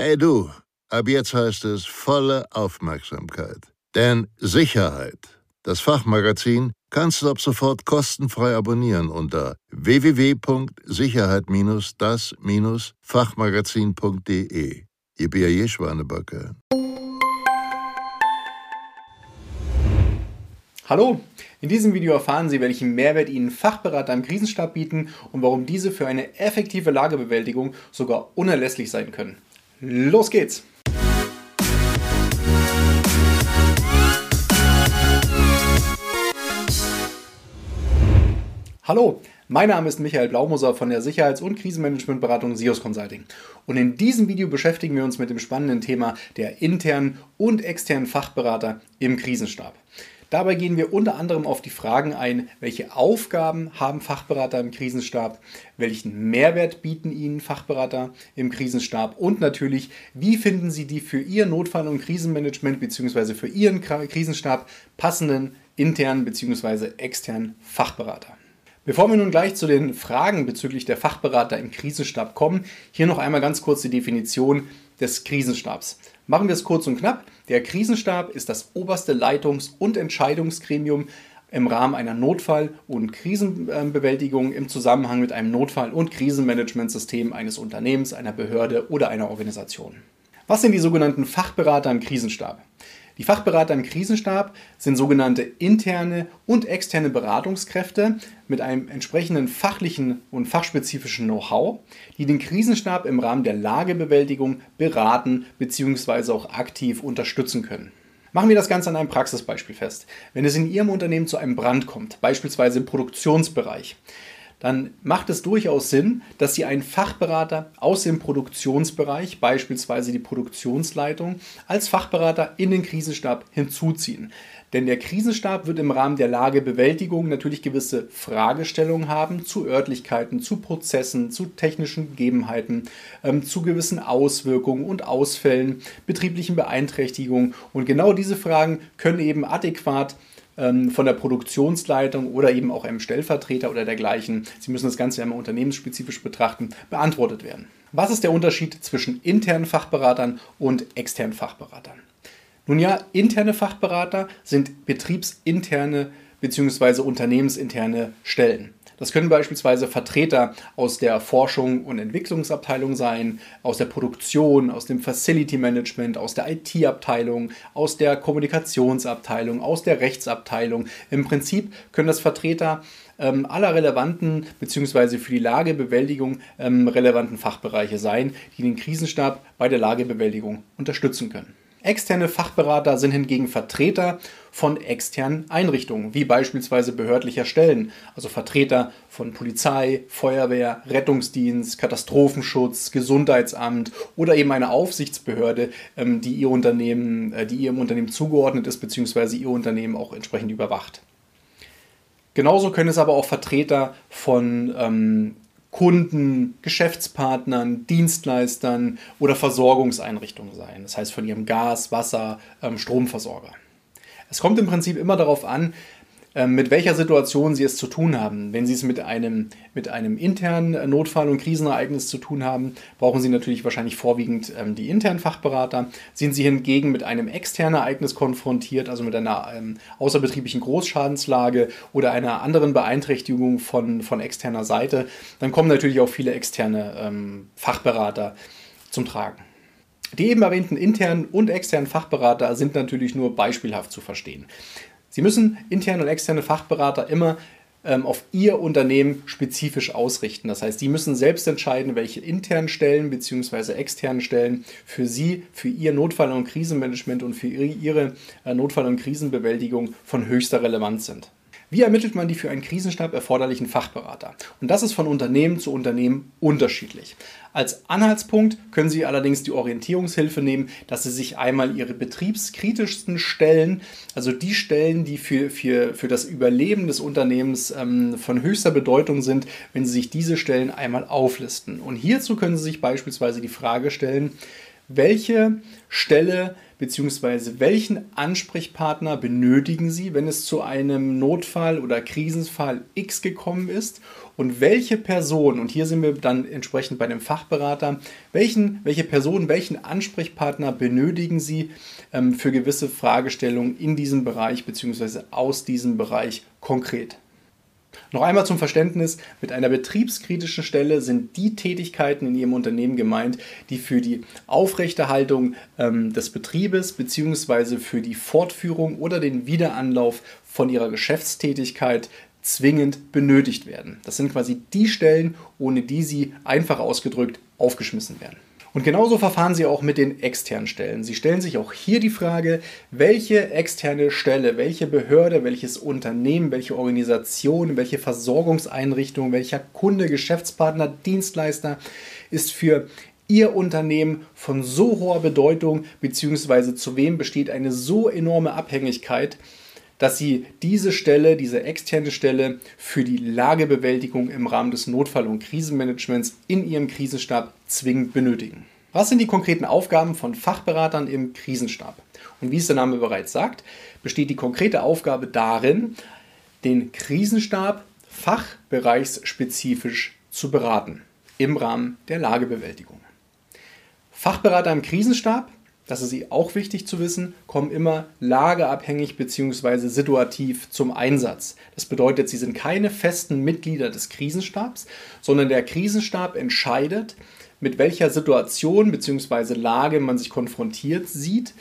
Hey du, ab jetzt heißt es volle Aufmerksamkeit. Denn Sicherheit, das Fachmagazin, kannst du ab sofort kostenfrei abonnieren unter www.sicherheit-das-fachmagazin.de. Ihr B.A.J. Schwanebacke. Hallo! In diesem Video erfahren Sie, welchen Mehrwert Ihnen Fachberater im Krisenstab bieten und warum diese für eine effektive Lagebewältigung sogar unerlässlich sein können. Los geht's! Hallo, mein Name ist Michael Blaumoser von der Sicherheits- und Krisenmanagementberatung SIOS Consulting. Und in diesem Video beschäftigen wir uns mit dem spannenden Thema der internen und externen Fachberater im Krisenstab. Dabei gehen wir unter anderem auf die Fragen ein, welche Aufgaben haben Fachberater im Krisenstab, welchen Mehrwert bieten ihnen Fachberater im Krisenstab und natürlich, wie finden sie die für ihr Notfall- und Krisenmanagement bzw. für ihren Krisenstab passenden internen bzw. externen Fachberater. Bevor wir nun gleich zu den Fragen bezüglich der Fachberater im Krisenstab kommen, hier noch einmal ganz kurz die Definition des Krisenstabs. Machen wir es kurz und knapp. Der Krisenstab ist das oberste Leitungs- und Entscheidungsgremium im Rahmen einer Notfall- und Krisenbewältigung im Zusammenhang mit einem Notfall- und Krisenmanagementsystem eines Unternehmens, einer Behörde oder einer Organisation. Was sind die sogenannten Fachberater im Krisenstab? Die Fachberater im Krisenstab sind sogenannte interne und externe Beratungskräfte mit einem entsprechenden fachlichen und fachspezifischen Know-how, die den Krisenstab im Rahmen der Lagebewältigung beraten bzw. auch aktiv unterstützen können. Machen wir das Ganze an einem Praxisbeispiel fest. Wenn es in Ihrem Unternehmen zu einem Brand kommt, beispielsweise im Produktionsbereich, dann macht es durchaus Sinn, dass Sie einen Fachberater aus dem Produktionsbereich, beispielsweise die Produktionsleitung, als Fachberater in den Krisenstab hinzuziehen. Denn der Krisenstab wird im Rahmen der Lagebewältigung natürlich gewisse Fragestellungen haben zu Örtlichkeiten, zu Prozessen, zu technischen Gegebenheiten, ähm, zu gewissen Auswirkungen und Ausfällen, betrieblichen Beeinträchtigungen. Und genau diese Fragen können eben adäquat von der Produktionsleitung oder eben auch einem Stellvertreter oder dergleichen, Sie müssen das Ganze ja immer unternehmensspezifisch betrachten, beantwortet werden. Was ist der Unterschied zwischen internen Fachberatern und externen Fachberatern? Nun ja, interne Fachberater sind betriebsinterne bzw. unternehmensinterne Stellen. Das können beispielsweise Vertreter aus der Forschung und Entwicklungsabteilung sein, aus der Produktion, aus dem Facility Management, aus der IT-Abteilung, aus der Kommunikationsabteilung, aus der Rechtsabteilung. Im Prinzip können das Vertreter ähm, aller relevanten bzw. für die Lagebewältigung ähm, relevanten Fachbereiche sein, die den Krisenstab bei der Lagebewältigung unterstützen können. Externe Fachberater sind hingegen Vertreter von externen Einrichtungen, wie beispielsweise behördlicher Stellen, also Vertreter von Polizei, Feuerwehr, Rettungsdienst, Katastrophenschutz, Gesundheitsamt oder eben eine Aufsichtsbehörde, ähm, die ihr Unternehmen, äh, die ihrem Unternehmen zugeordnet ist, beziehungsweise ihr Unternehmen auch entsprechend überwacht. Genauso können es aber auch Vertreter von ähm, Kunden, Geschäftspartnern, Dienstleistern oder Versorgungseinrichtungen sein. Das heißt von ihrem Gas, Wasser, ähm, Stromversorger. Es kommt im Prinzip immer darauf an, mit welcher Situation Sie es zu tun haben. Wenn Sie es mit einem, mit einem internen Notfall- und Krisenereignis zu tun haben, brauchen Sie natürlich wahrscheinlich vorwiegend ähm, die internen Fachberater. Sind Sie hingegen mit einem externen Ereignis konfrontiert, also mit einer ähm, außerbetrieblichen Großschadenslage oder einer anderen Beeinträchtigung von, von externer Seite, dann kommen natürlich auch viele externe ähm, Fachberater zum Tragen. Die eben erwähnten internen und externen Fachberater sind natürlich nur beispielhaft zu verstehen. Sie müssen interne und externe Fachberater immer ähm, auf Ihr Unternehmen spezifisch ausrichten. Das heißt, Sie müssen selbst entscheiden, welche internen Stellen bzw. externen Stellen für Sie, für Ihr Notfall- und Krisenmanagement und für Ihre äh, Notfall- und Krisenbewältigung von höchster Relevanz sind. Wie ermittelt man die für einen Krisenstab erforderlichen Fachberater? Und das ist von Unternehmen zu Unternehmen unterschiedlich. Als Anhaltspunkt können Sie allerdings die Orientierungshilfe nehmen, dass Sie sich einmal Ihre betriebskritischsten Stellen, also die Stellen, die für, für, für das Überleben des Unternehmens ähm, von höchster Bedeutung sind, wenn Sie sich diese Stellen einmal auflisten. Und hierzu können Sie sich beispielsweise die Frage stellen, welche Stelle bzw. welchen Ansprechpartner benötigen Sie, wenn es zu einem Notfall oder Krisenfall X gekommen ist und welche Person, und hier sind wir dann entsprechend bei dem Fachberater, welchen, welche Person, welchen Ansprechpartner benötigen Sie ähm, für gewisse Fragestellungen in diesem Bereich bzw. aus diesem Bereich konkret. Noch einmal zum Verständnis, mit einer betriebskritischen Stelle sind die Tätigkeiten in Ihrem Unternehmen gemeint, die für die Aufrechterhaltung ähm, des Betriebes bzw. für die Fortführung oder den Wiederanlauf von Ihrer Geschäftstätigkeit zwingend benötigt werden. Das sind quasi die Stellen, ohne die Sie einfach ausgedrückt aufgeschmissen werden. Und genauso verfahren Sie auch mit den externen Stellen. Sie stellen sich auch hier die Frage, welche externe Stelle, welche Behörde, welches Unternehmen, welche Organisation, welche Versorgungseinrichtung, welcher Kunde, Geschäftspartner, Dienstleister ist für Ihr Unternehmen von so hoher Bedeutung, beziehungsweise zu wem besteht eine so enorme Abhängigkeit, dass Sie diese Stelle, diese externe Stelle für die Lagebewältigung im Rahmen des Notfall- und Krisenmanagements in Ihrem Krisenstab zwingend benötigen. Was sind die konkreten Aufgaben von Fachberatern im Krisenstab? Und wie es der Name bereits sagt, besteht die konkrete Aufgabe darin, den Krisenstab fachbereichsspezifisch zu beraten im Rahmen der Lagebewältigung. Fachberater im Krisenstab das ist auch wichtig zu wissen, kommen immer lageabhängig bzw. situativ zum Einsatz. Das bedeutet, sie sind keine festen Mitglieder des Krisenstabs, sondern der Krisenstab entscheidet, mit welcher Situation bzw. Lage man sich konfrontiert sieht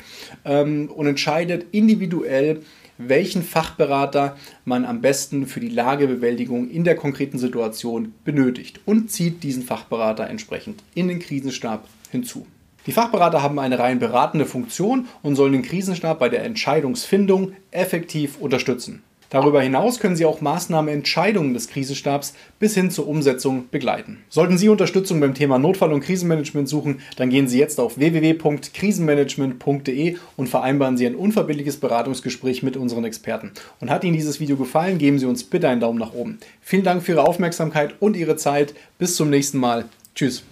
ähm, und entscheidet individuell, welchen Fachberater man am besten für die Lagebewältigung in der konkreten Situation benötigt und zieht diesen Fachberater entsprechend in den Krisenstab hinzu. Die Fachberater haben eine rein beratende Funktion und sollen den Krisenstab bei der Entscheidungsfindung effektiv unterstützen. Darüber hinaus können Sie auch Maßnahmen, Entscheidungen des Krisenstabs bis hin zur Umsetzung begleiten. Sollten Sie Unterstützung beim Thema Notfall- und Krisenmanagement suchen, dann gehen Sie jetzt auf www.krisenmanagement.de und vereinbaren Sie ein unverbindliches Beratungsgespräch mit unseren Experten. Und hat Ihnen dieses Video gefallen, geben Sie uns bitte einen Daumen nach oben. Vielen Dank für Ihre Aufmerksamkeit und Ihre Zeit. Bis zum nächsten Mal. Tschüss.